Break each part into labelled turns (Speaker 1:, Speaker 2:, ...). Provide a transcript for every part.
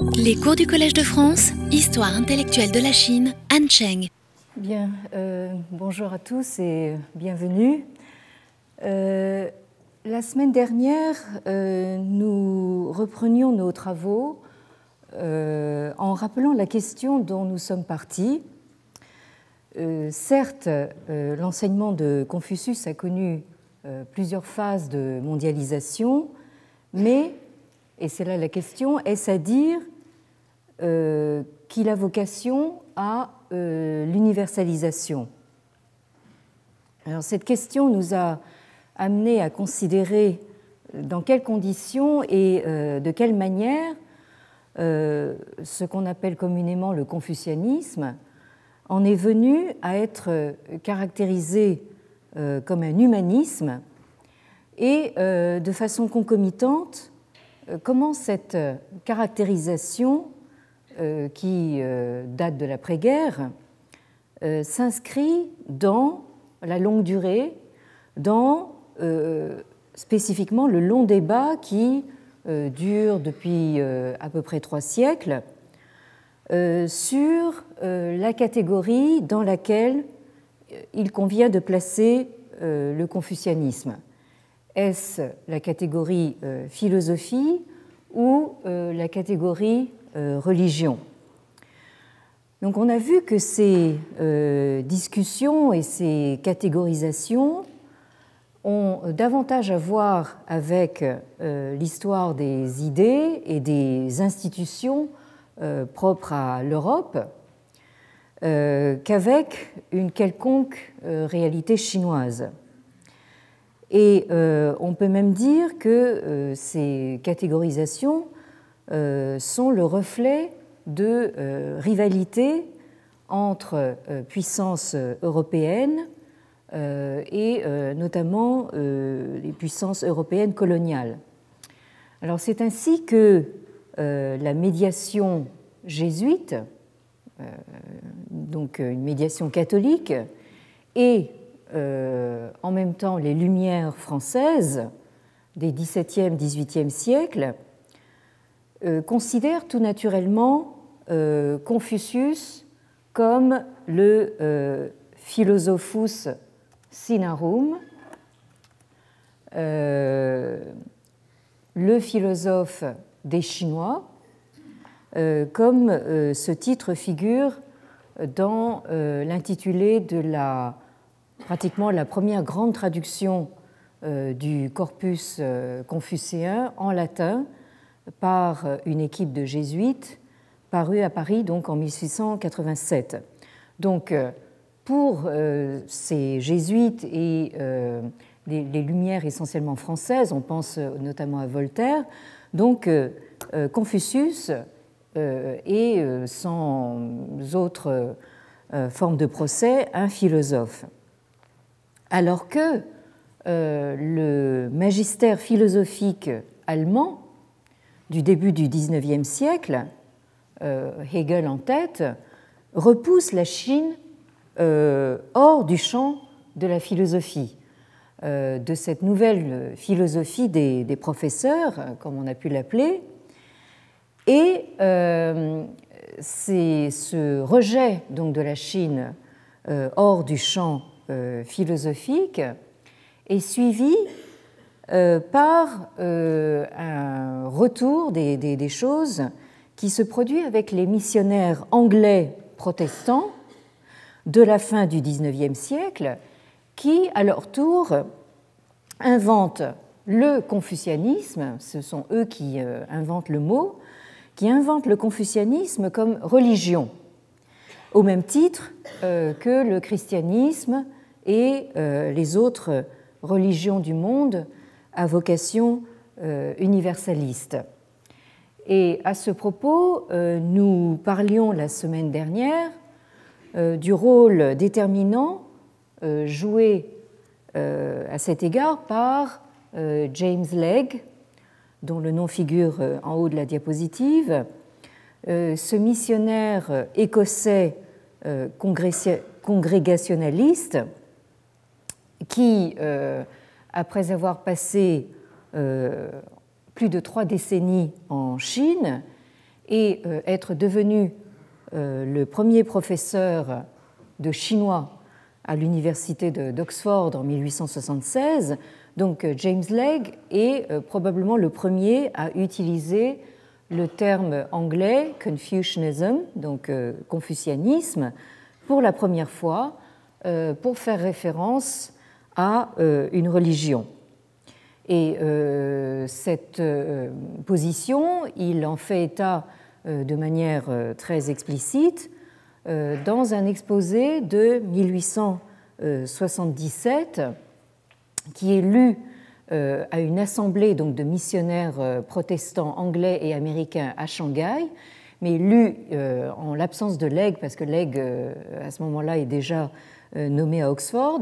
Speaker 1: Les cours du Collège de France, Histoire intellectuelle de la Chine, Anne Cheng.
Speaker 2: Bien, euh, bonjour à tous et bienvenue. Euh, la semaine dernière, euh, nous reprenions nos travaux en rappelant la question dont nous sommes partis. certes, l'enseignement de Confucius a connu plusieurs phases de mondialisation, mais, et c'est là la question, est-ce à dire euh, qu'il a vocation à euh, l'universalisation? Alors cette question nous a amené à considérer dans quelles conditions et euh, de quelle manière ce qu'on appelle communément le confucianisme en est venu à être caractérisé comme un humanisme et de façon concomitante comment cette caractérisation euh, qui euh, date de l'après-guerre, euh, s'inscrit dans la longue durée, dans spécifiquement le long débat qui dure depuis à peu près trois siècles sur la catégorie dans laquelle il convient de placer le confucianisme. Est-ce la catégorie philosophie ou la catégorie euh, religion. Donc on a vu que ces euh, discussions et ces catégorisations ont davantage à voir avec euh, l'histoire des idées et des institutions propres à l'Europe qu'avec une quelconque réalité chinoise. Et on peut même dire que ces catégorisations euh, sont le reflet de euh, rivalités entre euh, puissances européennes et notamment les puissances européennes coloniales. Alors c'est ainsi que la médiation jésuite, donc une médiation catholique, et en même temps les Lumières françaises des XVIIe, XVIIIe siècles euh, considère tout naturellement euh, Confucius comme le euh, philosophus sinarum, le philosophe des Chinois, comme ce titre figure dans l'intitulé de la pratiquement la première grande traduction du corpus confucéen en latin par une équipe de jésuites parue à Paris donc en 1687. Donc euh, pour euh, ces jésuites et euh, les, Lumières essentiellement françaises, on pense notamment à Voltaire, donc Confucius est sans autre forme de procès un philosophe. Alors que le magistère philosophique allemand du début du XIXe siècle, euh, Hegel en tête, repousse la Chine euh, hors du champ de la philosophie, euh, de cette nouvelle philosophie des, professeurs, comme on a pu l'appeler. Et c'est ce rejet donc, de la Chine hors du champ philosophique est suivi euh, par euh, un retour des, choses qui se produit avec les missionnaires anglais protestants de la fin du XIXe siècle, qui, à leur tour, inventent le confucianisme, ce sont eux qui euh, inventent le mot, qui inventent le confucianisme comme religion, au même titre que le christianisme et les autres religions du monde à vocation euh, universaliste. Et à ce propos, euh, nous parlions la semaine dernière euh, du rôle déterminant joué à cet égard par James Legge, dont le nom figure en haut de la diapositive. Ce missionnaire écossais congrégationaliste qui après avoir passé euh, plus de trois décennies en Chine et être devenu le premier professeur de chinois à l'université d'Oxford en 1876. Donc James Legge est probablement le premier à utiliser le terme anglais Confucianism, donc confucianisme, pour la première fois pour faire référence à une religion. Et euh, cette euh, position, il en fait état euh, de manière très explicite dans un exposé de 1877 qui est lu à une assemblée donc, de missionnaires protestants anglais et américains à Shanghai, mais lu en l'absence de Legge, parce que Legge, à ce moment-là, est déjà nommé à Oxford,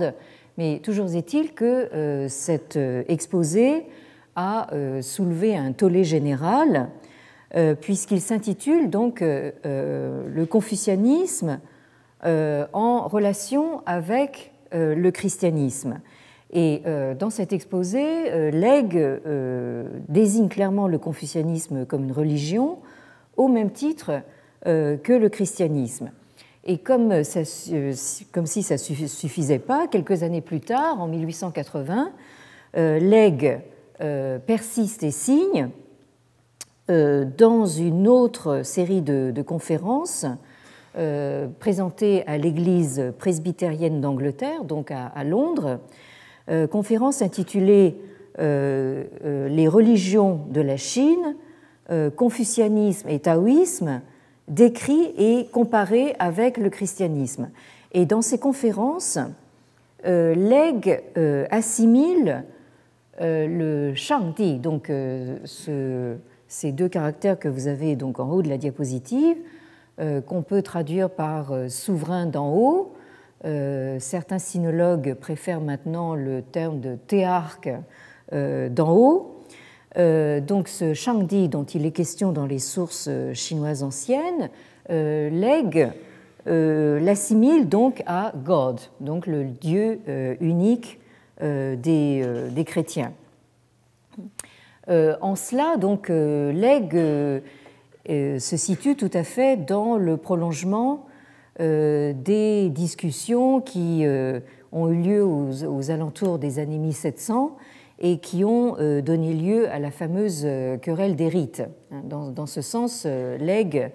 Speaker 2: mais toujours est-il que euh, cet euh, exposé a euh, soulevé un tollé général, puisqu'il s'intitule donc Le confucianisme en relation avec le christianisme. Et dans cet exposé, Legge désigne clairement le confucianisme comme une religion au même titre que le christianisme. Et comme, ça, comme si ça ne suffisait pas, quelques années plus tard, en 1880, euh, euh, persiste et signe euh, dans une autre série de, conférences présentées à l'Église presbytérienne d'Angleterre, donc à, à Londres, conférence intitulée Les religions de la Chine, confucianisme et taoïsme décrit et comparé avec le christianisme. Et dans ces conférences, euh, Legge euh, assimile euh, le Shangdi, donc ces deux caractères que vous avez donc en haut de la diapositive, qu'on peut traduire par souverain d'en haut. certains sinologues préfèrent maintenant le terme de théarque d'en haut. Euh, donc ce Shangdi dont il est question dans les sources euh, chinoises anciennes, euh, Legge l'assimile donc à God, donc le Dieu unique des, chrétiens. en cela, donc, Legge se situe tout à fait dans le prolongement des discussions qui ont eu lieu aux, aux alentours des années 1700 et qui ont euh, donné lieu à la fameuse euh, querelle des rites. Hein, dans, ce sens, euh, Legge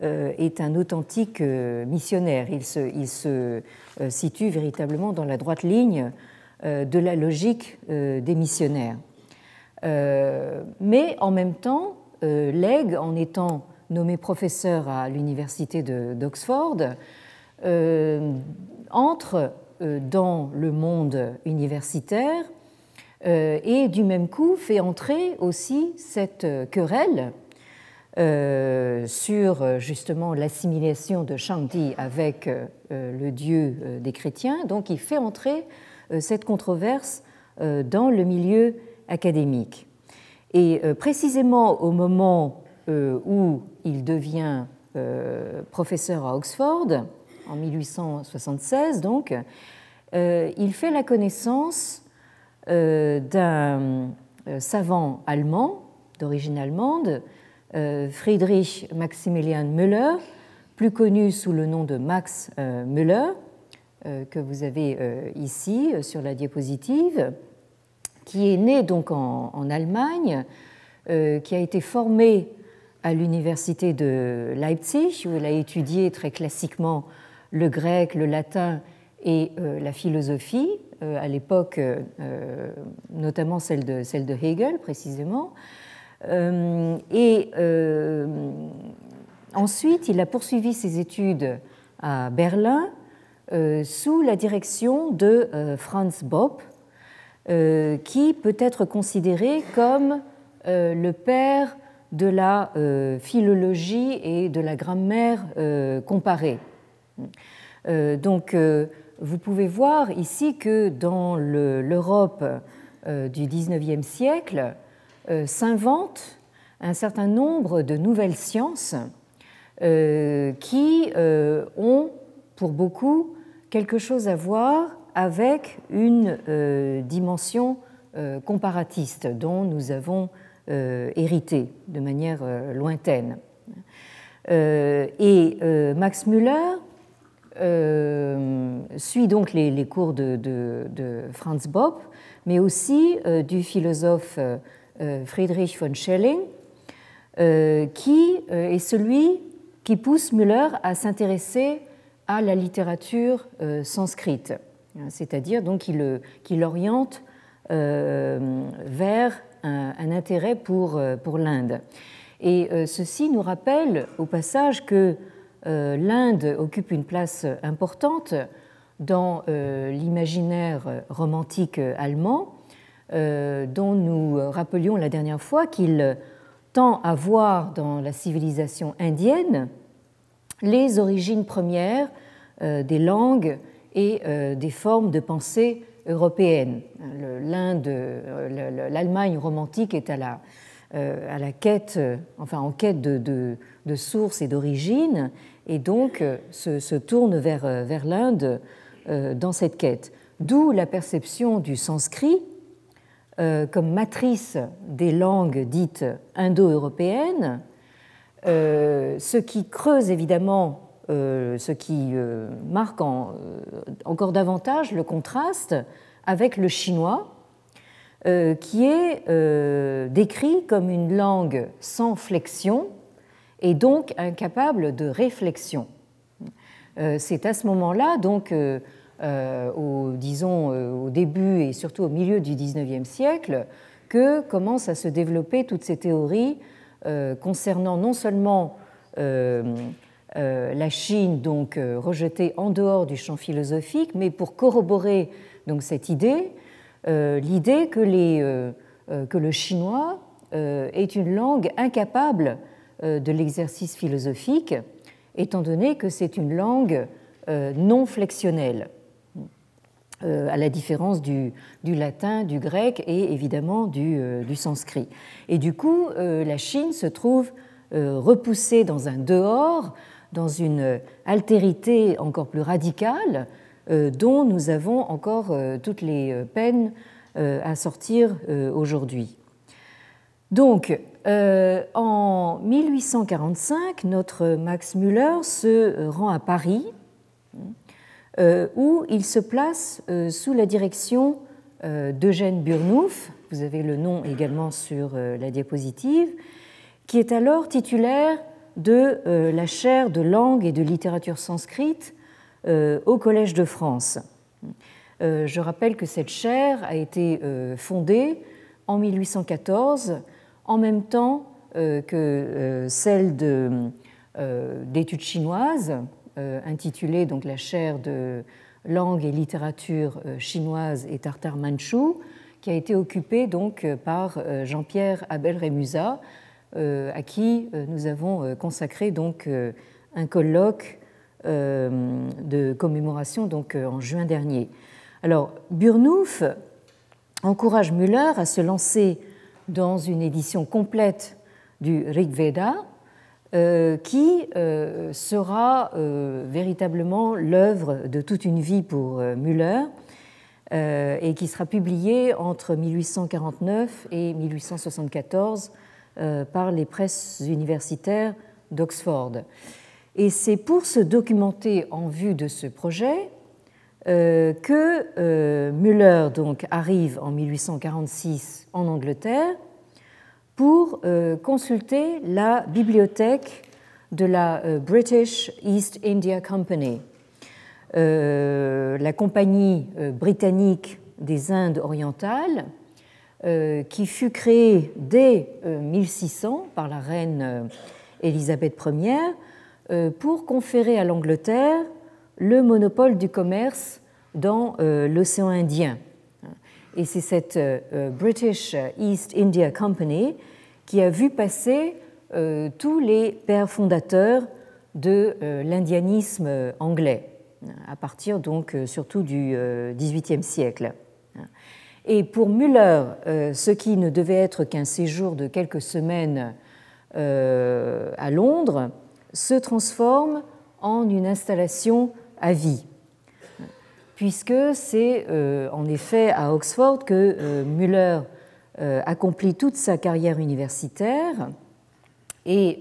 Speaker 2: est un authentique missionnaire. Il se, situe véritablement dans la droite ligne de la logique des missionnaires. Mais en même temps, Legge, en étant nommé professeur à l'université d'Oxford, entre dans le monde universitaire et du même coup fait entrer aussi cette querelle euh, sur justement l'assimilation de Shangdi avec euh, le dieu des chrétiens. Donc il fait entrer cette controverse dans le milieu académique. Et précisément au moment où il devient professeur à Oxford, en 1876 donc, il fait la connaissance euh, d'un euh, savant allemand d'origine allemande, euh, Friedrich Maximilian Müller, plus connu sous le nom de Max Müller, que vous avez ici sur la diapositive, qui est né donc en, Allemagne, qui a été formé à l'université de Leipzig, où il a étudié très classiquement le grec, le latin et la philosophie, euh, à l'époque, euh, notamment celle de, celle de Hegel précisément. Euh, et ensuite, il a poursuivi ses études à Berlin sous la direction de Franz Bopp, qui peut être considéré comme le père de la philologie et de la grammaire comparée. donc, vous pouvez voir ici que dans l'Europe euh, du XIXe siècle euh, s'inventent un certain nombre de nouvelles sciences euh, qui ont pour beaucoup quelque chose à voir avec une dimension comparatiste dont nous avons hérité de manière lointaine. et Max Müller suit donc les, cours de, Franz Bopp, mais aussi du philosophe Friedrich von Schelling, qui est celui qui pousse Müller à s'intéresser à la littérature sanscrite, c'est-à-dire donc qu'il l'oriente vers un, intérêt pour, pour l'Inde. Et ceci nous rappelle au passage que l'Inde occupe une place importante dans l'imaginaire romantique allemand, dont nous rappelions la dernière fois qu'il tend à voir dans la civilisation indienne les origines premières euh, des langues et euh, des formes de pensée européennes. Euh, L'Allemagne romantique est à la quête, enfin en quête de, de, sources et d'origines, et donc se, se, tourne vers, vers l'Inde dans cette quête. D'où la perception du sanskrit euh, comme matrice des langues dites indo-européennes, euh, ce qui creuse évidemment, euh, ce qui marque encore davantage le contraste avec le chinois, qui est décrit comme une langue sans flexion et donc incapable de réflexion. C'est à ce moment-là donc euh, au, disons, euh, au début et surtout au milieu du XIXe siècle, que commencent à se développer toutes ces théories euh, concernant non seulement la Chine, donc rejetée en dehors du champ philosophique, mais pour corroborer donc cette idée, l'idée que, les, que, le chinois est une langue incapable de l'exercice philosophique, étant donné que c'est une langue non flexionnelle. Euh, à la différence du, latin, du grec et évidemment du, euh, sanskrit. Et du coup, euh, la Chine se trouve repoussée dans un dehors, dans une altérité encore plus radicale, dont nous avons encore toutes les peines à sortir aujourd'hui. Donc, en 1845, notre Max Müller se rend à Paris euh, où il se place euh, sous la direction euh, d'Eugène Burnouf, vous avez le nom également sur la diapositive, qui est alors titulaire de la chaire de langue et de littérature sanscrite au Collège de France. Je rappelle que cette chaire a été fondée en 1814, en même temps que celle d'études chinoises euh, intitulée donc la chaire de langue et littérature euh, chinoise et tartare manchou, qui a été occupée donc euh, par Jean-Pierre Abel Rémusat, à qui nous avons consacré donc un colloque de commémoration donc en juin dernier. Alors Burnouf encourage Müller à se lancer dans une édition complète du Rig Veda euh, qui euh, sera euh, véritablement l'œuvre de toute une vie pour Müller et qui sera publiée entre 1849 et 1874 par les presses universitaires d'Oxford. Et c'est pour se documenter en vue de ce projet que Müller donc arrive en 1846 en Angleterre pour euh, consulter la bibliothèque de la euh, British East India Company, euh, la compagnie britannique des Indes orientales, qui fut créée dès 1600 par la reine Élisabeth Ier pour conférer à l'Angleterre le monopole du commerce dans l'océan Indien. Et c'est cette euh, British East India Company qui a vu passer euh, tous les pères fondateurs de euh, l'indianisme anglais, à partir donc surtout du XVIIIe siècle. Et pour Müller, ce qui ne devait être qu'un séjour de quelques semaines à Londres se transforme en une installation à vie puisque c'est euh, en effet à Oxford que euh, Müller euh, accomplit toute sa carrière universitaire et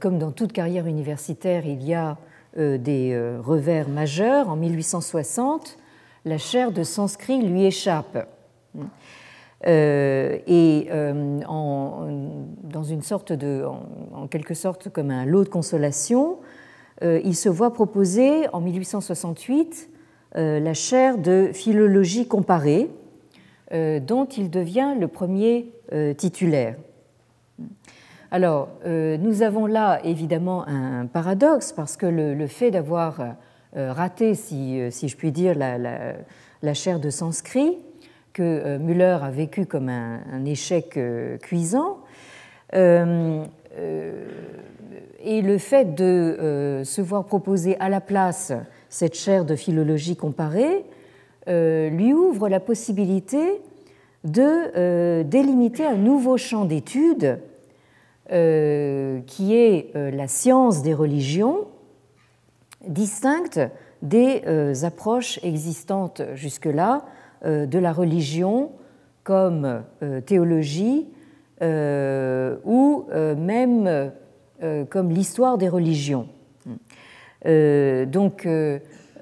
Speaker 2: comme dans toute carrière universitaire, il y a des revers majeurs. En 1860, la chaire de sanskrit lui échappe. et dans une sorte de, en, quelque sorte comme un lot de consolation, il se voit proposer en 1868 la chaire de philologie comparée, euh, dont il devient le premier euh, titulaire. Alors, euh, nous avons là évidemment un paradoxe parce que le, fait d'avoir raté, si, je puis dire, la, chaire de sanskrit, que Müller a vécu comme un, échec cuisant, et le fait de se voir proposer à la place cette chaire de philologie comparée euh, lui ouvre la possibilité de euh, délimiter un nouveau champ d'études euh, qui est la science des religions, distincte des approches existantes jusque-là de la religion comme théologie ou même comme l'histoire des religions. donc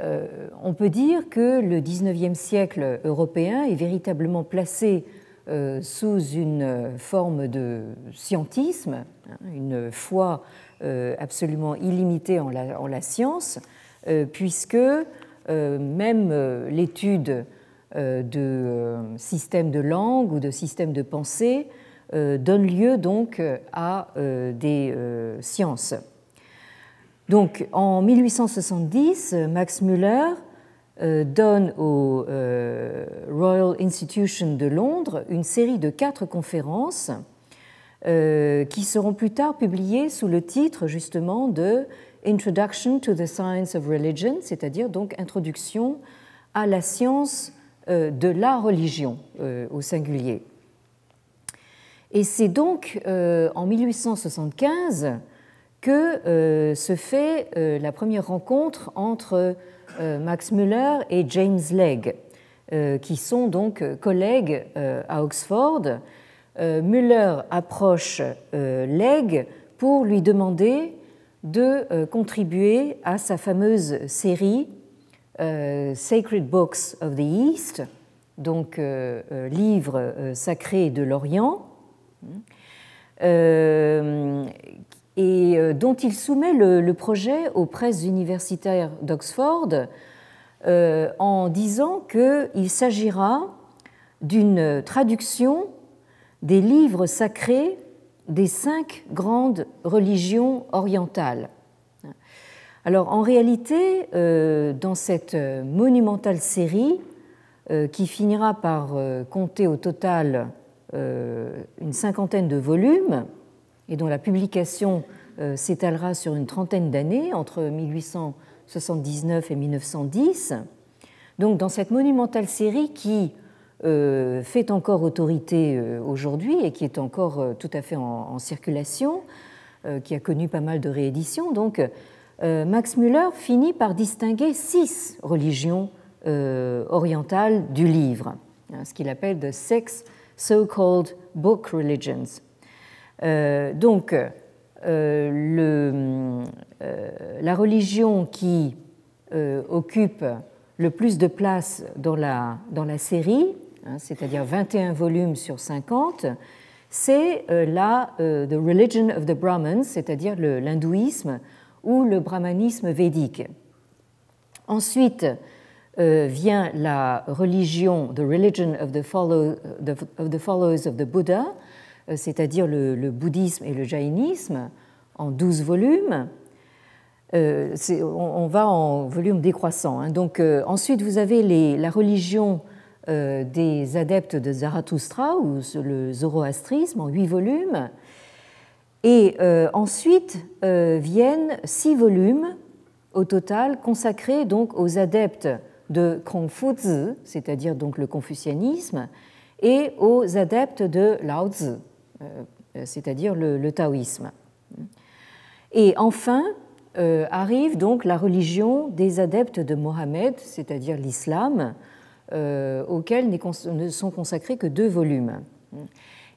Speaker 2: euh, on peut dire que le XIXe siècle européen est véritablement placé euh, sous une forme de scientisme, hein, une foi euh, absolument illimitée en la, science, puisque même l'étude de systèmes de langue ou de systèmes de pensée donne lieu donc à des sciences. Donc en 1870, Max Müller euh, donne au euh, Royal Institution de Londres une série de quatre conférences euh, qui seront plus tard publiées sous le titre justement de Introduction to the Science of Religion, c'est-à-dire donc Introduction à la science de la religion au singulier. Et c'est donc en 1875 que euh, se fait euh, la première rencontre entre euh, Max Müller et James Legge, qui sont donc collègues à Oxford. Müller approche Legge pour lui demander de contribuer à sa fameuse série Sacred Books of the East, donc livres sacrés de l'Orient, et euh, dont il soumet le, projet aux presses universitaires d'Oxford euh, en disant qu'il s'agira d'une traduction des livres sacrés des cinq grandes religions orientales. Alors en réalité, euh, dans cette monumentale série, qui finira par compter au total une cinquantaine de volumes, et dont la publication euh, s'étalera sur une trentaine d'années, entre 1879 et 1910. Donc dans cette monumentale série qui euh, fait encore autorité euh, aujourd'hui et qui est encore tout à fait en, circulation, qui a connu pas mal de rééditions, donc Max Müller finit par distinguer six religions orientales du livre, hein, ce qu'il appelle the six so-called book religions. Euh, donc, euh, euh, la religion qui occupe le plus de place dans la, dans la série, hein, c'est-à-dire 21 volumes sur 50, c'est la The Religion of the Brahmins, c'est-à-dire l'hindouisme ou le brahmanisme védique. Ensuite vient la religion, The Religion of the, Followers of the Buddha, euh, c'est-à-dire le, bouddhisme et le jaïnisme, en 12 volumes. Euh, on, va en volume décroissant. Hein. Donc, euh, ensuite, vous avez la religion des adeptes de Zarathustra ou le zoroastrisme en 8 volumes. Et ensuite viennent 6 volumes au total consacrés donc aux adeptes de Kongfuzi, c'est-à-dire donc le confucianisme, et aux adeptes de Laozi, euh, c'est-à-dire le, taoïsme. Et enfin euh, arrive donc la religion des adeptes de Mohammed, c'est-à-dire l'islam, euh, auquel ne sont consacrés que deux volumes.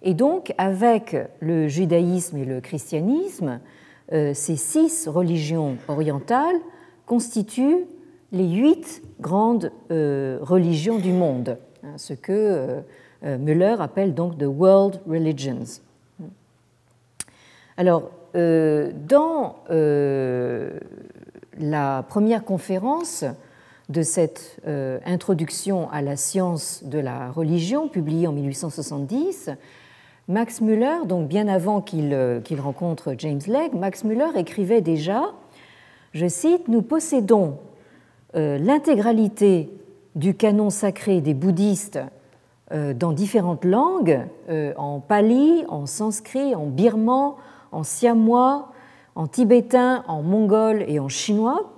Speaker 2: Et donc, avec le judaïsme et le christianisme, ces six religions orientales constituent les huit grandes euh, religions du monde, hein, ce que euh, Müller appelle donc the world religions. Alors, dans la première conférence de cette introduction à la science de la religion, publiée en 1870, Max Müller, donc bien avant euh, qu'il rencontre James Legge, Max Müller écrivait déjà, je cite, Nous possédons euh, l'intégralité du canon sacré des bouddhistes euh, dans différentes langues, en pali, en sanskrit, en birman, en siamois, en tibétain, en mongol et en chinois.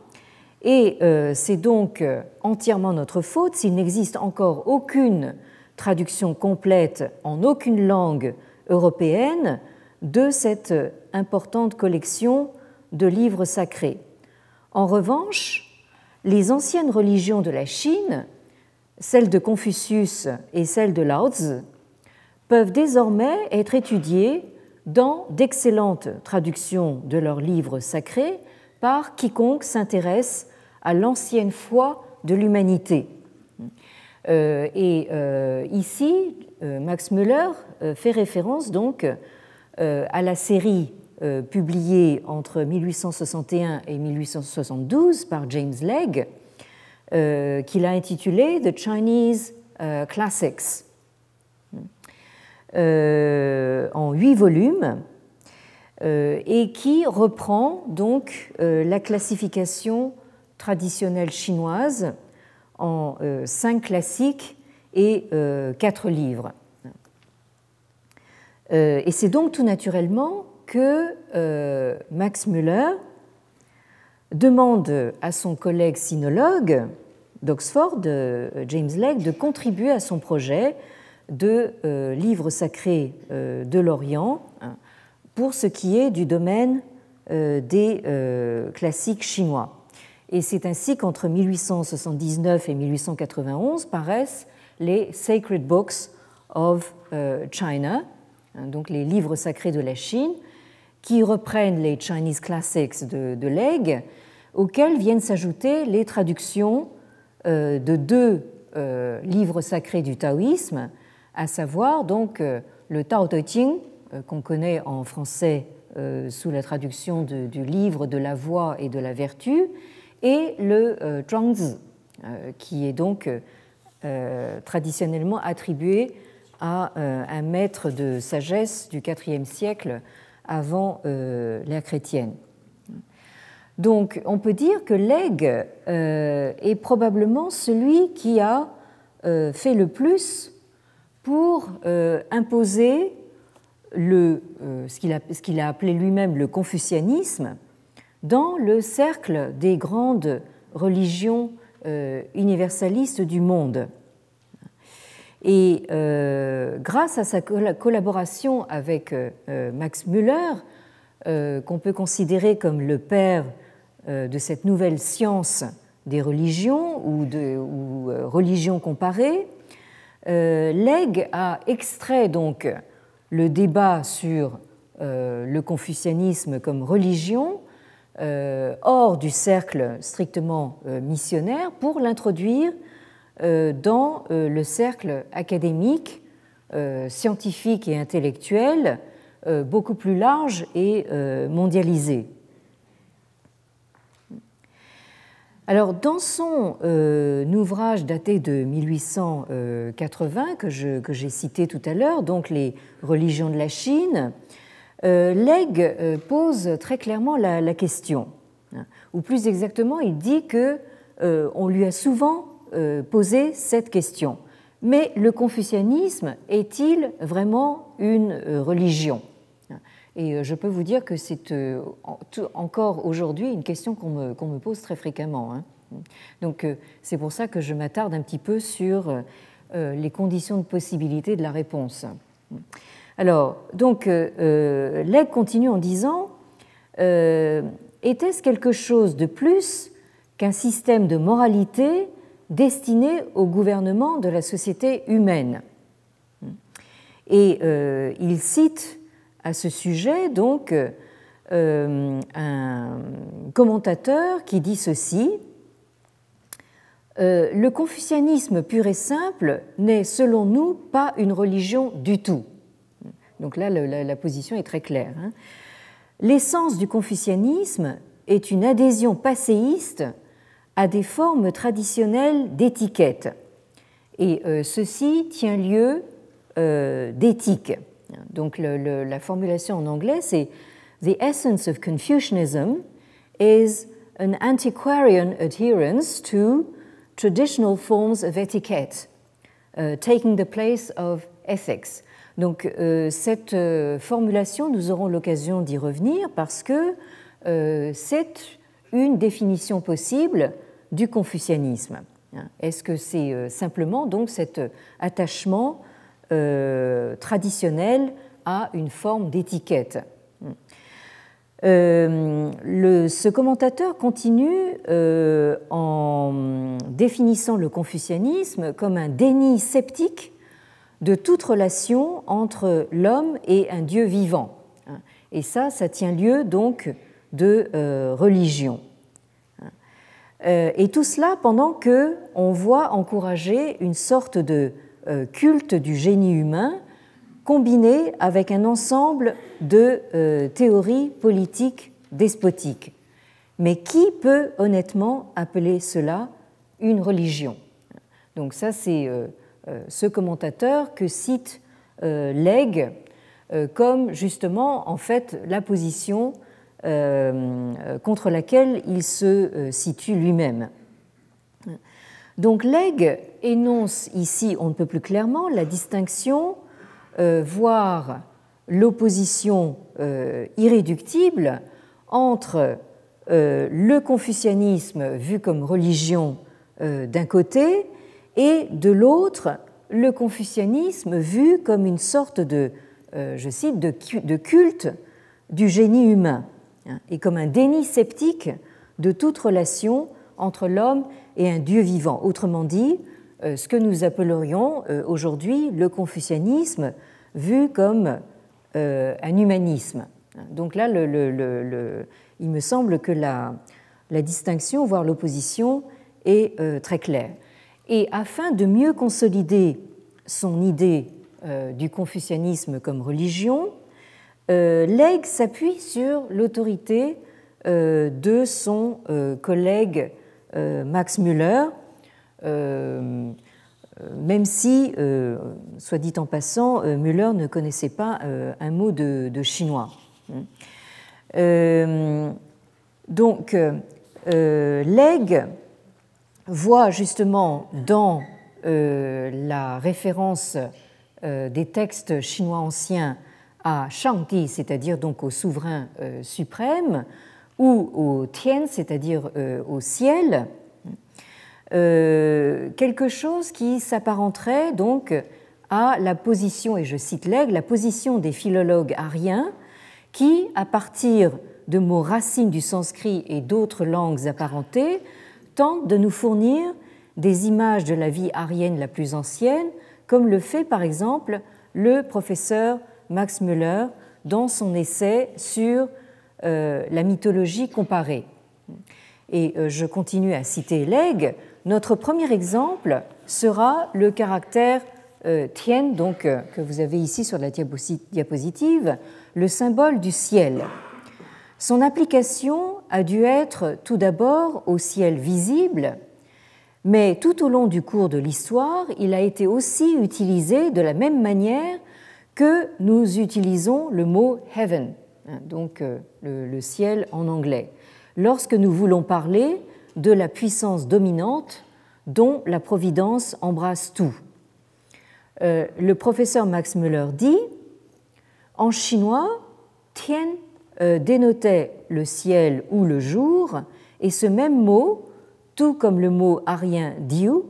Speaker 2: Et c'est donc entièrement notre faute s'il n'existe encore aucune traduction complète en aucune langue européenne de cette importante collection de livres sacrés. En revanche, les anciennes religions de la Chine, celles de Confucius et celles de Lao peuvent désormais être étudiées dans d'excellentes traductions de leurs livres sacrés par quiconque s'intéresse à l'ancienne foi de l'humanité. Euh, et euh, ici, euh, Max Müller fait référence donc à la série publiée entre 1861 et 1872 par James Legge, qu'il a intitulée The Chinese Classics, en huit volumes, et qui reprend donc la classification traditionnelle chinoise en euh, cinq classiques et euh, quatre livres. Euh, et c'est donc tout naturellement que Max Müller demande à son collègue sinologue d'Oxford, James Legge, de contribuer à son projet de livre sacré de l'Orient hein, pour ce qui est du domaine des classiques chinois. Et c'est ainsi qu'entre 1879 et 1891 paraissent les Sacred Books of euh, China, hein, donc les livres sacrés de la Chine, qui reprennent les Chinese Classics de, de Legge, auxquels viennent s'ajouter les traductions euh, de deux euh, livres sacrés du taoïsme, à savoir donc le Tao Te Ching, qu'on connaît en français sous la traduction du livre de la voix et de la vertu, et le euh, Zhuangzi, euh, qui est donc euh, traditionnellement attribué à un maître de sagesse du IVe siècle avant l'ère chrétienne. Donc on peut dire que Legge est probablement celui qui a fait le plus pour imposer le, ce qu'il a, a, appelé lui-même le confucianisme, dans le cercle des grandes religions euh, universalistes du monde. Et euh, grâce à sa collaboration avec euh, Max Müller, qu'on peut considérer comme le père de cette nouvelle science des religions ou, de, religions comparées, Legge a extrait donc le débat sur le confucianisme comme religion euh, hors du cercle strictement euh, missionnaire pour l'introduire euh, dans le cercle académique, scientifique et intellectuel beaucoup plus large et mondialisé. Alors, dans son ouvrage daté de 1880, que j'ai cité tout à l'heure, donc Les religions de la Chine, euh, Legge euh, pose très clairement la, question, hein, ou plus exactement, il dit que euh, on lui a souvent posé cette question. Mais le confucianisme est-il vraiment une religion? Et je peux vous dire que c'est encore aujourd'hui une question qu'on me, pose très fréquemment. Hein. Donc c'est pour ça que je m'attarde un petit peu sur les conditions de possibilité de la réponse. Alors, donc, euh, euh continue en disant euh, Était-ce quelque chose de plus qu'un système de moralité destiné au gouvernement de la société humaine Et il cite à ce sujet donc un commentateur qui dit ceci le confucianisme pur et simple n'est, selon nous, pas une religion du tout. Donc là, la, position est très claire. Hein. L'essence du confucianisme est une adhésion passéiste à des formes traditionnelles d'étiquette. Et euh, ceci tient lieu euh, d'éthique. Donc la formulation en anglais, c'est The essence of Confucianism is an antiquarian adherence to traditional forms of etiquette, uh, taking the place of ethics. Donc euh, cette euh, formulation, nous aurons l'occasion d'y revenir parce que euh, c'est une définition possible du confucianisme. Est-ce que c'est simplement donc cet attachement traditionnel à une forme d'étiquette? Ce commentateur continue en définissant le confucianisme comme un déni sceptique de toute relation entre l'homme et un Dieu vivant. Et ça, ça tient lieu donc de euh, religion. Euh, et tout cela pendant que on voit encourager une sorte de euh, culte du génie humain combiné avec un ensemble de théories politiques despotiques. Mais qui peut honnêtement appeler cela une religion? Donc ça, c'est ce commentateur que cite Legge comme justement en fait la position contre laquelle il se situe lui-même. Donc Legge énonce ici, on ne peut plus clairement, la distinction, voire l'opposition irréductible entre le confucianisme vu comme religion d'un côté et de l'autre, le confucianisme vu comme une sorte de, euh, je cite, de culte du génie humain et comme un déni sceptique de toute relation entre l'homme et un Dieu vivant. Autrement dit, euh, ce que nous appellerions euh, aujourd'hui le confucianisme vu comme un humanisme. Donc là, il me semble que la, distinction, voire l'opposition, est très claire. Et afin de mieux consolider son idée euh, du confucianisme comme religion, euh, Legge s'appuie sur l'autorité euh, de son collègue Max Müller, même si, soit dit en passant, Müller ne connaissait pas un mot de, chinois. donc, Legge voit justement dans euh, la référence euh, des textes chinois anciens à Shangdi, c'est-à-dire donc au souverain euh, suprême, ou au Tian, c'est-à-dire au ciel, quelque chose qui s'apparenterait donc à la position, et je cite l'aigle, la position des philologues ariens qui, à partir de mots racines du sanskrit et d'autres langues apparentées, tente de nous fournir des images de la vie arienne la plus ancienne, comme le fait par exemple le professeur Max Müller dans son essai sur euh, la mythologie comparée. Et euh, je continue à citer Legge. Notre premier exemple sera le caractère euh, tien, donc, que vous avez ici sur la diapositive, le symbole du ciel. Son application a dû être tout d'abord au ciel visible, mais tout au long du cours de l'histoire, il a été aussi utilisé de la même manière que nous utilisons le mot heaven, hein, donc euh, le, ciel en anglais, lorsque nous voulons parler de la puissance dominante dont la providence embrasse tout. Euh, le professeur Max Müller dit En chinois, Tian euh, dénotait le ciel ou le jour, et ce même mot, tout comme le mot arien Dieu,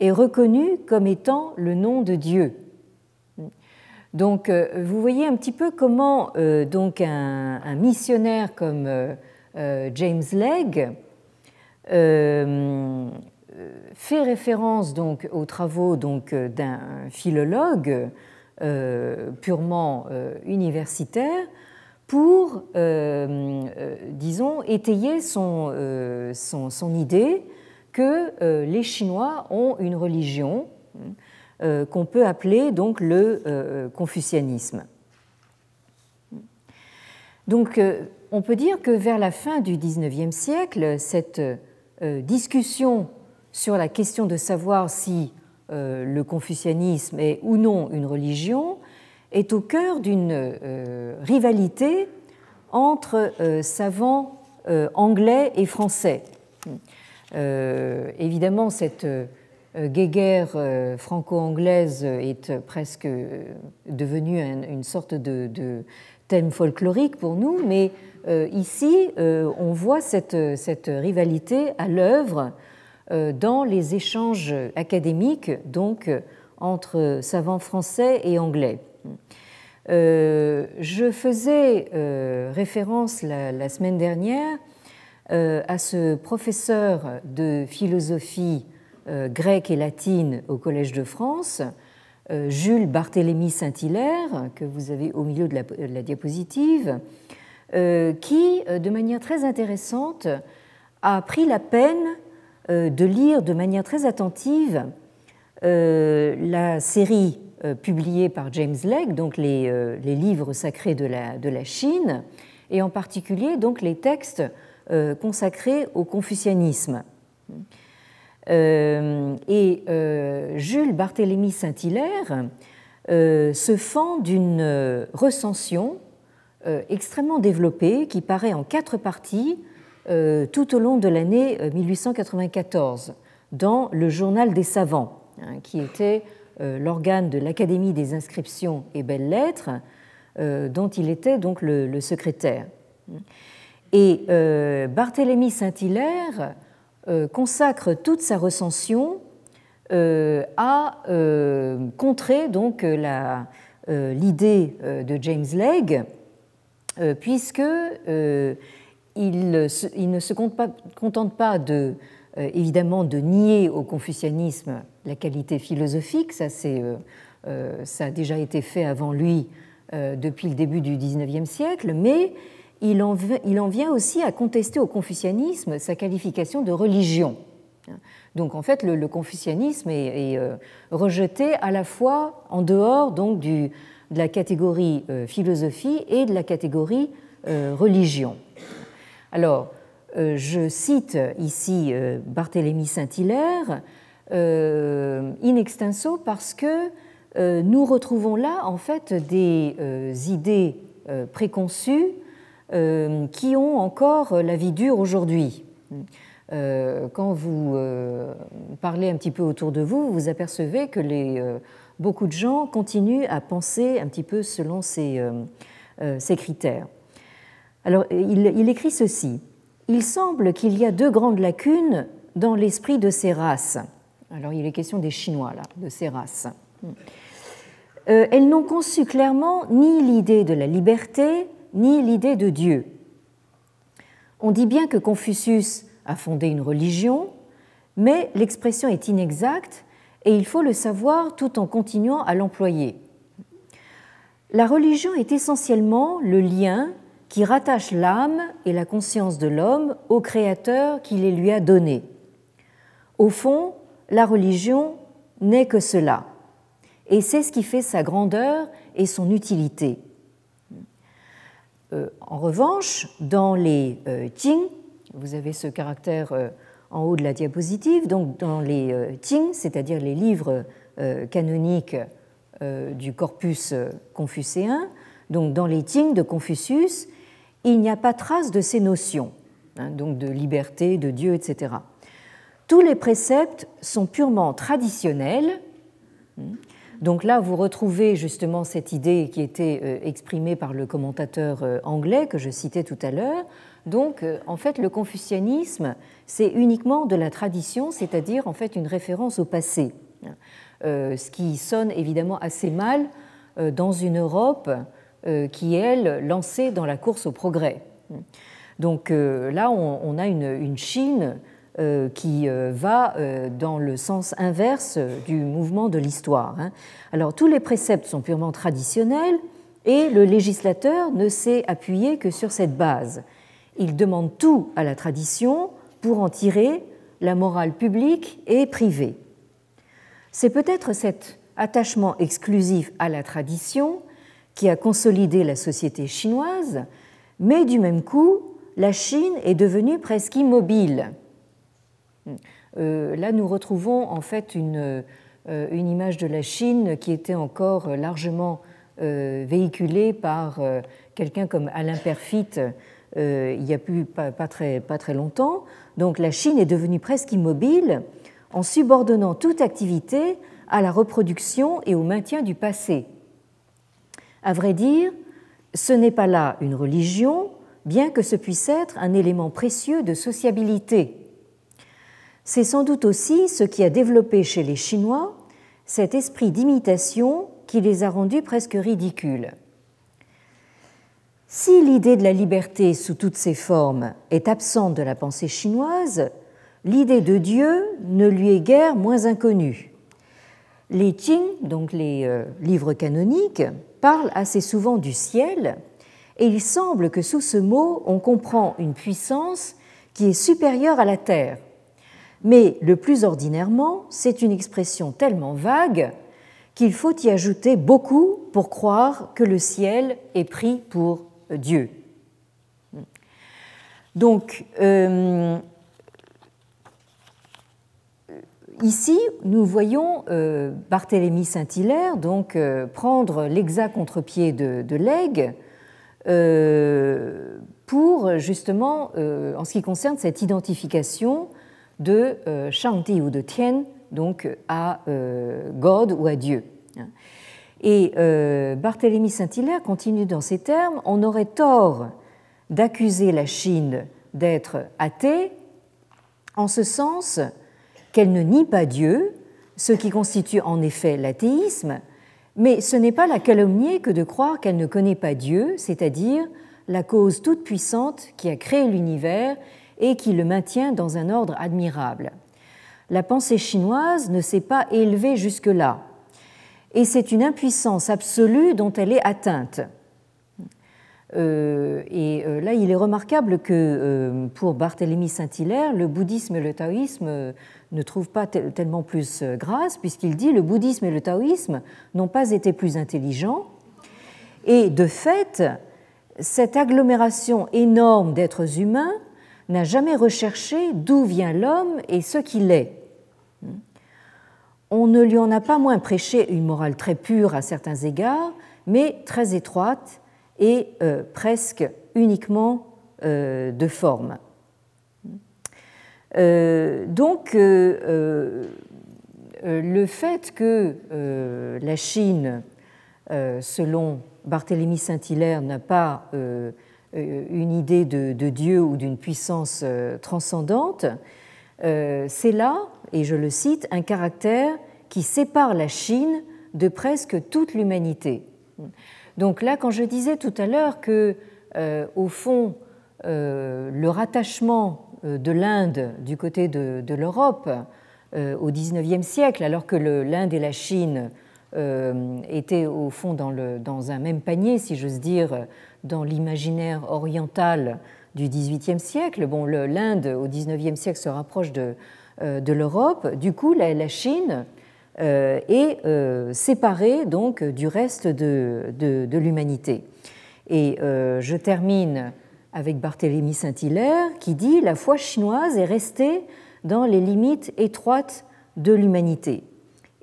Speaker 2: est reconnu comme étant le nom de Dieu. Donc, euh, vous voyez un petit peu comment euh, donc un, missionnaire comme James Legge fait référence donc aux travaux donc d'un philologue purement universitaire pour, disons, étayer son, son, idée que les Chinois ont une religion qu'on peut appeler donc le confucianisme. Donc, on peut dire que vers la fin du XIXe siècle, cette discussion sur la question de savoir si euh, le confucianisme est ou non une religion est au cœur d'une euh, rivalité entre euh, savants anglais et français. évidemment, cette guéguerre franco-anglaise est presque devenue une sorte de, thème folklorique pour nous, mais ici, on voit cette, rivalité à l'œuvre euh, dans les échanges académiques, donc entre savants français et anglais. Euh, je faisais euh, référence la, semaine dernière à ce professeur de philosophie grecque et latine au Collège de France, Jules Barthélemy Saint-Hilaire, que vous avez au milieu de la diapositive, qui, de manière très intéressante, a pris la peine euh, de lire de manière très attentive euh, la série euh, publiée par James Legge, donc les, livres sacrés de la, de la, Chine, et en particulier donc les textes consacrés au confucianisme. Et Jules Barthélemy Saint-Hilaire se fend d'une recension extrêmement développée qui paraît en quatre parties euh, tout au long de l'année 1894 euh, dans le Journal des savants, hein, qui était euh, l'organe de l'Académie des inscriptions et belles-lettres, dont il était donc le, secrétaire. Et Barthélemy Saint-Hilaire consacre toute sa recension à contrer donc l'idée de James Legge, puisque il, ne se contente pas de, euh, évidemment de nier au confucianisme la qualité philosophique, ça, euh, euh, ça a déjà été fait avant lui depuis le début du XIXe siècle, mais il en, vient aussi à contester au confucianisme sa qualification de religion. Donc en fait, le, confucianisme est, rejeté à la fois en dehors donc, de la catégorie philosophie et de la catégorie religion. Alors, euh, je cite ici euh, Barthélemy Saint-Hilaire euh, in extenso parce que nous retrouvons là en fait des idées préconçues qui ont encore la vie dure aujourd'hui. Quand vous parlez un petit peu autour de vous, vous apercevez que beaucoup de gens continuent à penser un petit peu selon ces, critères. Alors, il, écrit ceci. Il semble qu'il y a deux grandes lacunes dans l'esprit de ces races. Alors, il est question des Chinois, là, de ces races. Euh, elles n'ont conçu clairement ni l'idée de la liberté, ni l'idée de Dieu. On dit bien que Confucius a fondé une religion, mais l'expression est inexacte et il faut le savoir tout en continuant à l'employer. La religion est essentiellement le lien qui rattache l'âme et la conscience de l'homme au Créateur qui les lui a donnés. Au fond, la religion n'est que cela, et c'est ce qui fait sa grandeur et son utilité. Euh, en revanche, dans les euh, Qing, vous avez ce caractère euh, en haut de la diapositive, donc dans les Qing, c'est-à-dire les livres canoniques du corpus confucéen, donc dans les Qing de Confucius, il n'y a pas trace de ces notions, hein, donc de liberté, de Dieu, etc. Tous les préceptes sont purement traditionnels. Hein. Donc là, vous retrouvez justement cette idée qui était euh, exprimée par le commentateur euh, anglais que je citais tout à l'heure. Donc, euh, en fait, le confucianisme, c'est uniquement de la tradition, c'est-à-dire en fait une référence au passé, ce qui sonne évidemment assez mal dans une Europe qui, elle, lancée dans la course au progrès. Donc là, on a une, Chine qui va dans le sens inverse du mouvement de l'histoire. Hein. Alors tous les préceptes sont purement traditionnels et le législateur ne s'est appuyé que sur cette base. Il demande tout à la tradition pour en tirer la morale publique et privée. C'est peut-être cet attachement exclusif à la tradition qui a consolidé la société chinoise, mais du même coup, la Chine est devenue presque immobile. Euh, là, nous retrouvons en fait une, euh, une, image de la Chine qui était encore largement euh, véhiculée par quelqu'un comme Alain Perfit il y a plus pas, très, pas très longtemps. Donc la Chine est devenue presque immobile en subordonnant toute activité à la reproduction et au maintien du passé. À vrai dire, ce n'est pas là une religion, bien que ce puisse être un élément précieux de sociabilité. C'est sans doute aussi ce qui a développé chez les Chinois cet esprit d'imitation qui les a rendus presque ridicules. Si l'idée de la liberté sous toutes ses formes est absente de la pensée chinoise, l'idée de Dieu ne lui est guère moins inconnue. Les Qing, donc les euh, livres canoniques, parlent assez souvent du ciel, et il semble que sous ce mot, on comprend une puissance qui est supérieure à la terre. Mais le plus ordinairement, c'est une expression tellement vague qu'il faut y ajouter beaucoup pour croire que le ciel est pris pour Dieu. Donc, euh, ici, nous voyons euh, Barthélemy Saint-Hilaire donc, euh, prendre l'exact contre-pied de, de l'aigle euh, pour justement, en ce qui concerne cette identification de Shangti ou de Tien donc à God ou à Dieu. Et Barthélemy Saint-Hilaire continue dans ces termes on aurait tort d'accuser la Chine d'être athée, en ce sens qu'elle ne nie pas Dieu, ce qui constitue en effet l'athéisme, mais ce n'est pas la calomnier que de croire qu'elle ne connaît pas Dieu, c'est-à-dire la cause toute puissante qui a créé l'univers et qui le maintient dans un ordre admirable. La pensée chinoise ne s'est pas élevée jusque-là, et c'est une impuissance absolue dont elle est atteinte. Euh, et euh, là, il est remarquable que euh, pour Barthélemy Saint-Hilaire, le bouddhisme et le taoïsme ne trouvent pas tellement plus grâce, puisqu'il dit le bouddhisme et le taoïsme n'ont pas été plus intelligents. Et de fait, cette agglomération énorme d'êtres humains n'a jamais recherché d'où vient l'homme et ce qu'il est. On ne lui en a pas moins prêché une morale très pure à certains égards, mais très étroite et euh, presque uniquement euh, de forme. Euh, donc, le fait que la Chine, selon Barthélemy Saint-Hilaire, n'a pas une idée de, Dieu ou d'une puissance transcendante, c'est là, et je le cite, un caractère qui sépare la Chine de presque toute l'humanité. Donc là, quand je disais tout à l'heure que, euh, au fond, euh, le rattachement euh, de l'Inde du côté de, l'Europe au XIXe siècle, alors que l'Inde et la Chine étaient au fond dans, dans, un même panier, si j'ose dire, dans l'imaginaire oriental du XVIIIe siècle. Bon, l'Inde au XIXe siècle se rapproche de, de l'Europe. Du coup, la, Chine euh, et euh, séparé donc du reste de, de, l'humanité. Et euh, je termine avec Barthélemy Saint-Hilaire qui dit La foi chinoise est restée dans les limites étroites de l'humanité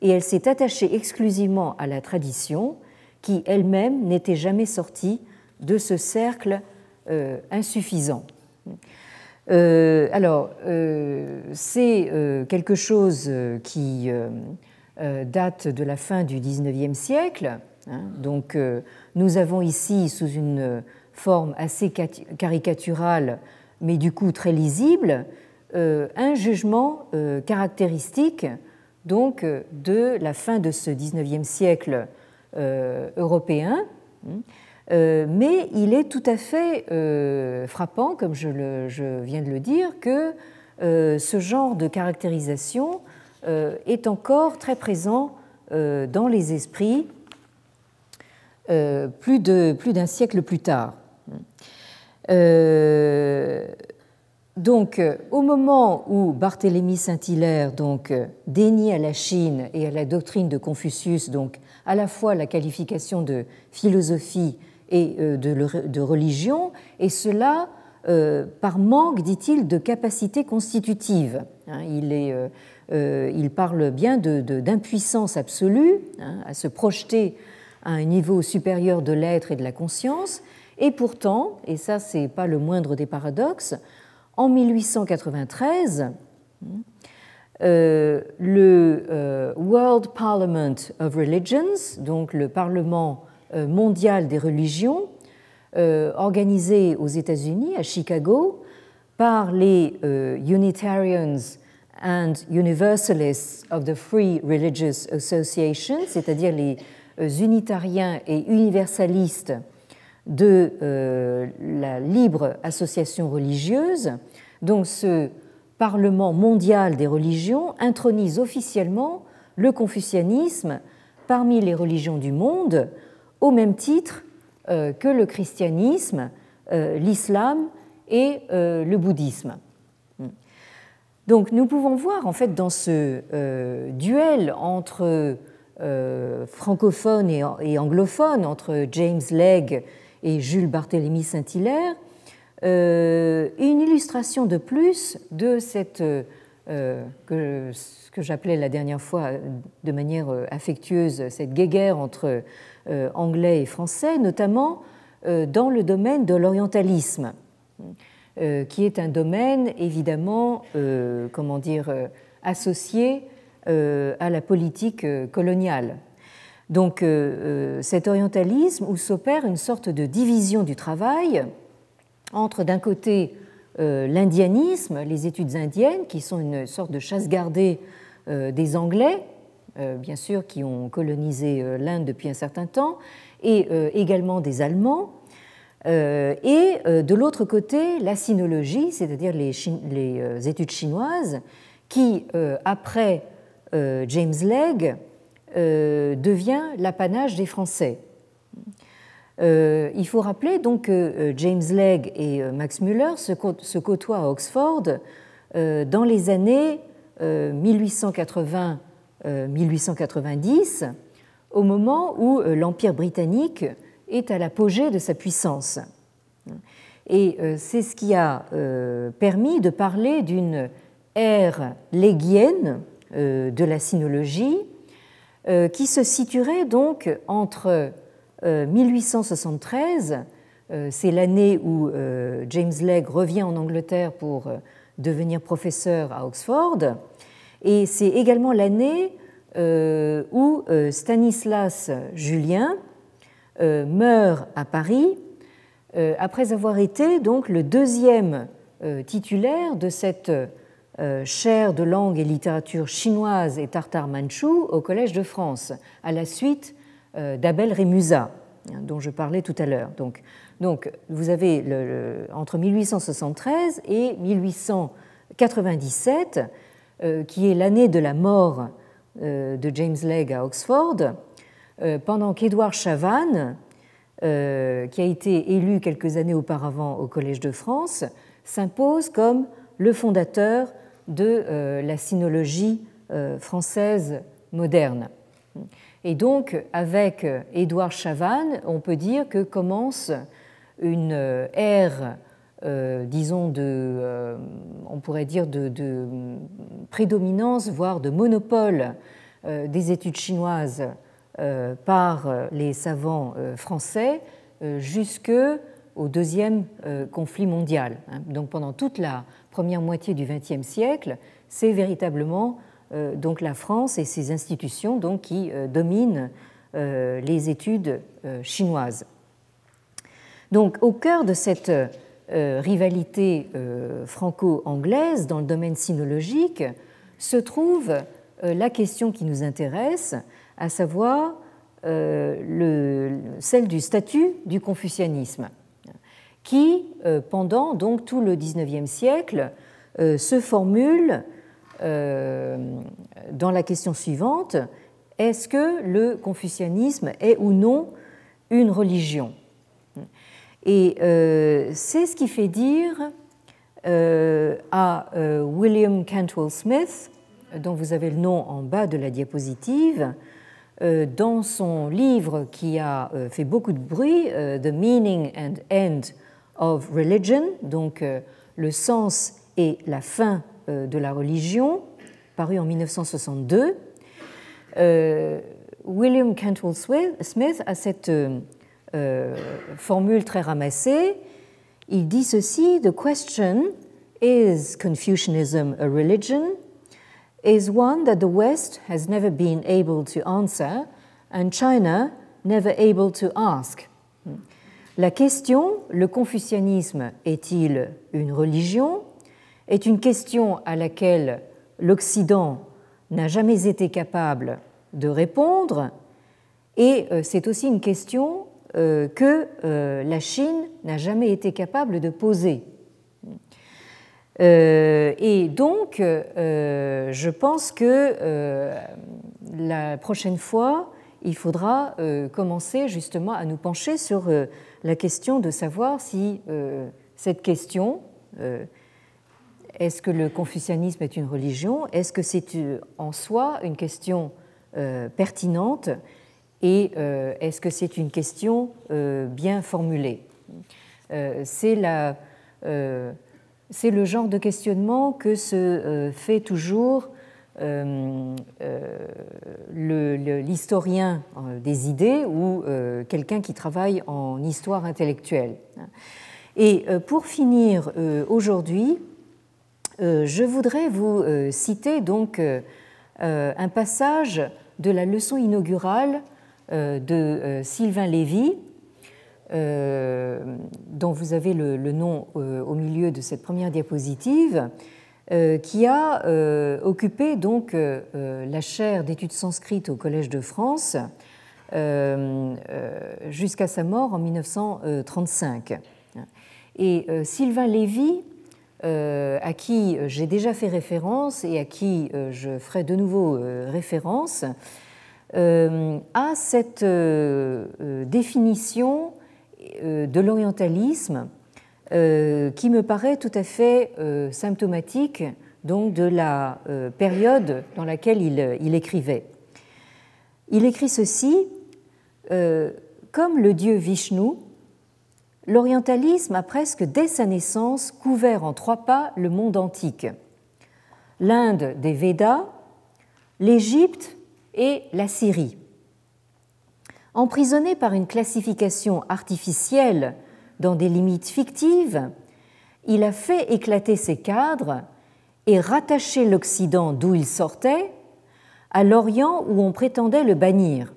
Speaker 2: et elle s'est attachée exclusivement à la tradition qui elle-même n'était jamais sortie de ce cercle insuffisant. alors, c'est quelque chose qui euh, date de la fin du XIXe siècle. Hein. donc euh, nous avons ici, sous une forme assez caricaturale, mais du coup très lisible, euh, un jugement caractéristique donc de la fin de ce XIXe siècle européen. Hein. Mais il est tout à fait frappant, comme je, viens de le dire, que ce genre de caractérisation est encore très présent dans les esprits plus d'un siècle plus tard. Donc, euh, au moment où Barthélemy Saint-Hilaire donc euh, dénie à la Chine et à la doctrine de Confucius donc à la fois la qualification de philosophie et euh, de religion, et cela par manque, dit-il, de capacité constitutive. Hein, il, parle bien d'impuissance absolue hein, à se projeter à un niveau supérieur de l'être et de la conscience, et pourtant, et ça c'est pas le moindre des paradoxes, en 1893, euh, le euh, World Parliament of Religions, donc le Parlement euh, mondial des religions, organisé aux États-Unis, à Chicago, par les Unitarians and Universalists of the Free Religious Association, c'est-à-dire les unitariens et universalistes de euh, la libre association religieuse. Donc ce Parlement mondial des religions intronise officiellement le confucianisme parmi les religions du monde au même titre euh, que le christianisme, euh, l'islam et le bouddhisme. Donc nous pouvons voir en fait dans ce duel entre francophones et anglophones, entre James Legge et Jules Barthélemy Saint-Hilaire, euh, une illustration de plus de euh, ce que j'appelais la dernière fois de manière affectueuse, cette guéguerre entre euh, anglais et français, notamment dans le domaine de l'orientalisme, qui est un domaine évidemment, comment dire, associé à la politique coloniale. Donc euh, euh, cet orientalisme où s'opère une sorte de division du travail entre d'un côté euh, l'indianisme, les études indiennes, qui sont une sorte de chasse gardée des Anglais, bien sûr, qui ont colonisé l'Inde depuis un certain temps, et également des Allemands, et de l'autre côté la sinologie, c'est-à-dire les, études chinoises, qui, après James Legge, euh, devient l'apanage des Français. Euh, il faut rappeler donc que euh, James Legge et Max Muller se, côtoient à Oxford dans les années 1880-1890, au moment où l'Empire britannique est à l'apogée de sa puissance. Et c'est ce qui a permis de parler d'une ère léguienne de la sinologie euh, qui se situerait donc entre 1873, euh, euh, c'est l'année où James Legge revient en Angleterre pour devenir professeur à Oxford, et c'est également l'année où Stanislas Julien meurt à Paris après avoir été donc le deuxième titulaire de cette euh, chaire de langue et littérature chinoise et tartare manchou au Collège de France, à la suite euh, d'Abel Rémusat, hein, dont je parlais tout à l'heure. Donc, donc, vous avez entre 1873 et 1897, euh, qui est l'année de la mort de James Legge à Oxford, pendant qu'Édouard Chavannes, qui a été élu quelques années auparavant au Collège de France, s'impose comme le fondateur de euh, la sinologie euh, française moderne. Et donc, avec Édouard Chavannes, on peut dire que commence une ère, euh, disons, de, on pourrait dire, de, prédominance, voire de monopole des études chinoises par les savants français jusque au deuxième conflit mondial. Hein. Donc, pendant toute la première moitié du XXe siècle, c'est véritablement euh, donc la France et ses institutions donc, qui euh, dominent euh, les études chinoises. Donc, au cœur de cette rivalité franco-anglaise dans le domaine sinologique se trouve la question qui nous intéresse, à savoir le, celle du statut du confucianisme qui, euh, pendant donc tout le XIXe siècle, se formule dans la question suivante est-ce que le confucianisme est ou non une religion? Et c'est ce qui fait dire à William Cantwell Smith, dont vous avez le nom en bas de la diapositive, euh, dans son livre qui a euh, fait beaucoup de bruit, euh, The Meaning and End of Religion, donc le sens et la fin de la religion, paru en 1962, William Cantwell Smith a cette formule très ramassée. Il dit ceci The question is Confucianism a religion? is one that the West has never been able to answer and China never able to ask. La question, le confucianisme est-il une religion est une question à laquelle l'Occident n'a jamais été capable de répondre et euh, c'est aussi une question euh, que euh, la Chine n'a jamais été capable de poser. Euh, et donc, euh, je pense que euh, la prochaine fois, il faudra commencer justement à nous pencher sur la question de savoir si cette question, est-ce que le confucianisme est une religion, est-ce que c'est en soi une question pertinente? Et est-ce que c'est une question bien formulée? C'est la c'est le genre de questionnement que se euh, fait toujours euh, euh, l'historien des idées ou quelqu'un qui travaille en histoire intellectuelle. Et pour finir aujourd'hui, je voudrais vous citer donc un passage de la leçon inaugurale de Sylvain Lévy, euh, dont vous avez le, nom euh, au milieu de cette première diapositive, euh, qui a occupé donc la chaire d'études sanskrites au Collège de France jusqu'à sa mort en 1935. Et Sylvain Lévy, à qui j'ai déjà fait référence et à qui je ferai de nouveau référence, a cette définition euh, de l'orientalisme euh, qui me paraît tout à fait euh, symptomatique donc, de la période dans laquelle il, écrivait. Il écrit ceci Comme le dieu Vishnu, l'orientalisme a presque dès sa naissance couvert en trois pas le monde antique l'Inde des Védas, l'Égypte et la Syrie. Emprisonné par une classification artificielle dans des limites fictives, il a fait éclater ses cadres et rattaché l'Occident d'où il sortait à l'Orient où on prétendait le bannir.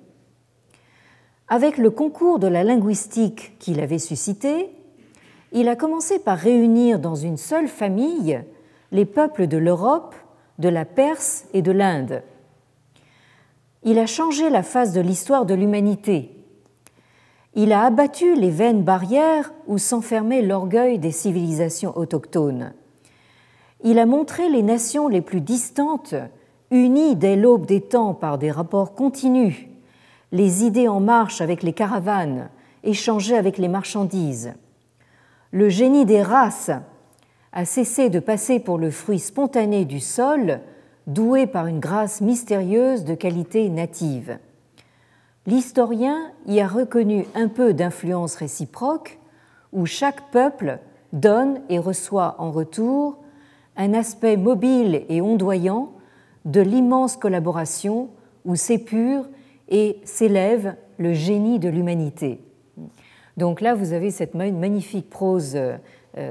Speaker 2: Avec le concours de la linguistique qu'il avait suscité, il a commencé par réunir dans une seule famille les peuples de l'Europe, de la Perse et de l'Inde il a changé la face de l'histoire de l'humanité. Il a abattu les vaines barrières où s'enfermait l'orgueil des civilisations autochtones. Il a montré les nations les plus distantes, unies dès l'aube des temps par des rapports continus, les idées en marche avec les caravanes, échangées avec les marchandises. Le génie des races a cessé de passer pour le fruit spontané du sol doué par une grâce mystérieuse de qualité native. L'historien y a reconnu un peu d'influence réciproque où chaque peuple donne et reçoit en retour un aspect mobile et ondoyant de l'immense collaboration où s'épure et s'élève le génie de l'humanité. Donc là, vous avez cette magnifique prose euh,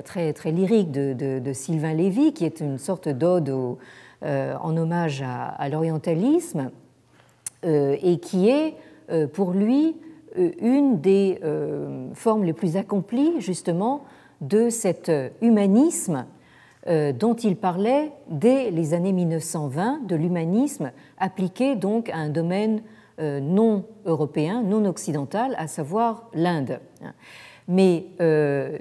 Speaker 2: très, très lyrique de, Sylvain Lévy, qui est une sorte d'ode au, en hommage à, l'orientalisme euh, et qui est euh, pour lui une des formes les plus accomplies justement de cet humanisme dont il parlait dès les années 1920, de l'humanisme appliqué donc à un domaine non européen, non occidental, à savoir l'Inde. Mais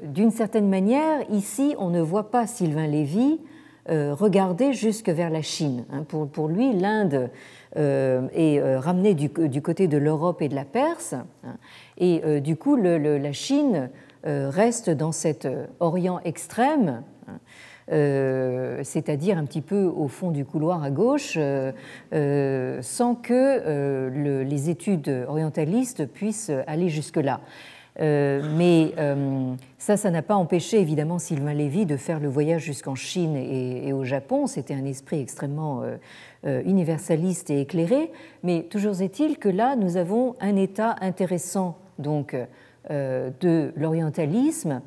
Speaker 2: d'une certaine manière, ici, on ne voit pas Sylvain Lévy regarder jusque vers la Chine. Hein. Pour, lui, l'Inde est ramenée du, côté de l'Europe et de la Perse, hein. et du coup, la Chine reste dans cet Orient extrême euh, c'est-à-dire un petit peu au fond du couloir à gauche, euh, euh, sans que les études orientalistes puissent aller jusque-là. Mais ça, ça n'a pas empêché évidemment Sylvain Lévy de faire le voyage jusqu'en Chine et, au Japon. C'était un esprit extrêmement universaliste et éclairé. Mais toujours est-il que là, nous avons un état intéressant donc de l'orientalisme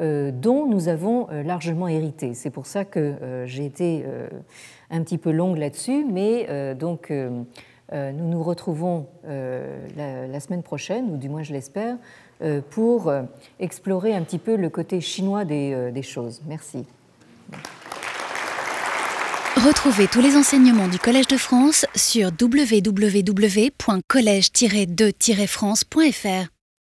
Speaker 2: euh, dont nous avons euh, largement hérité. C'est pour ça que euh, j'ai été un petit peu longue là-dessus, mais donc nous nous retrouvons la, semaine prochaine, ou du moins je l'espère, pour explorer un petit peu le côté chinois des, des choses. Merci.
Speaker 1: Retrouvez tous les enseignements du Collège de France sur www.collège-2-france.fr.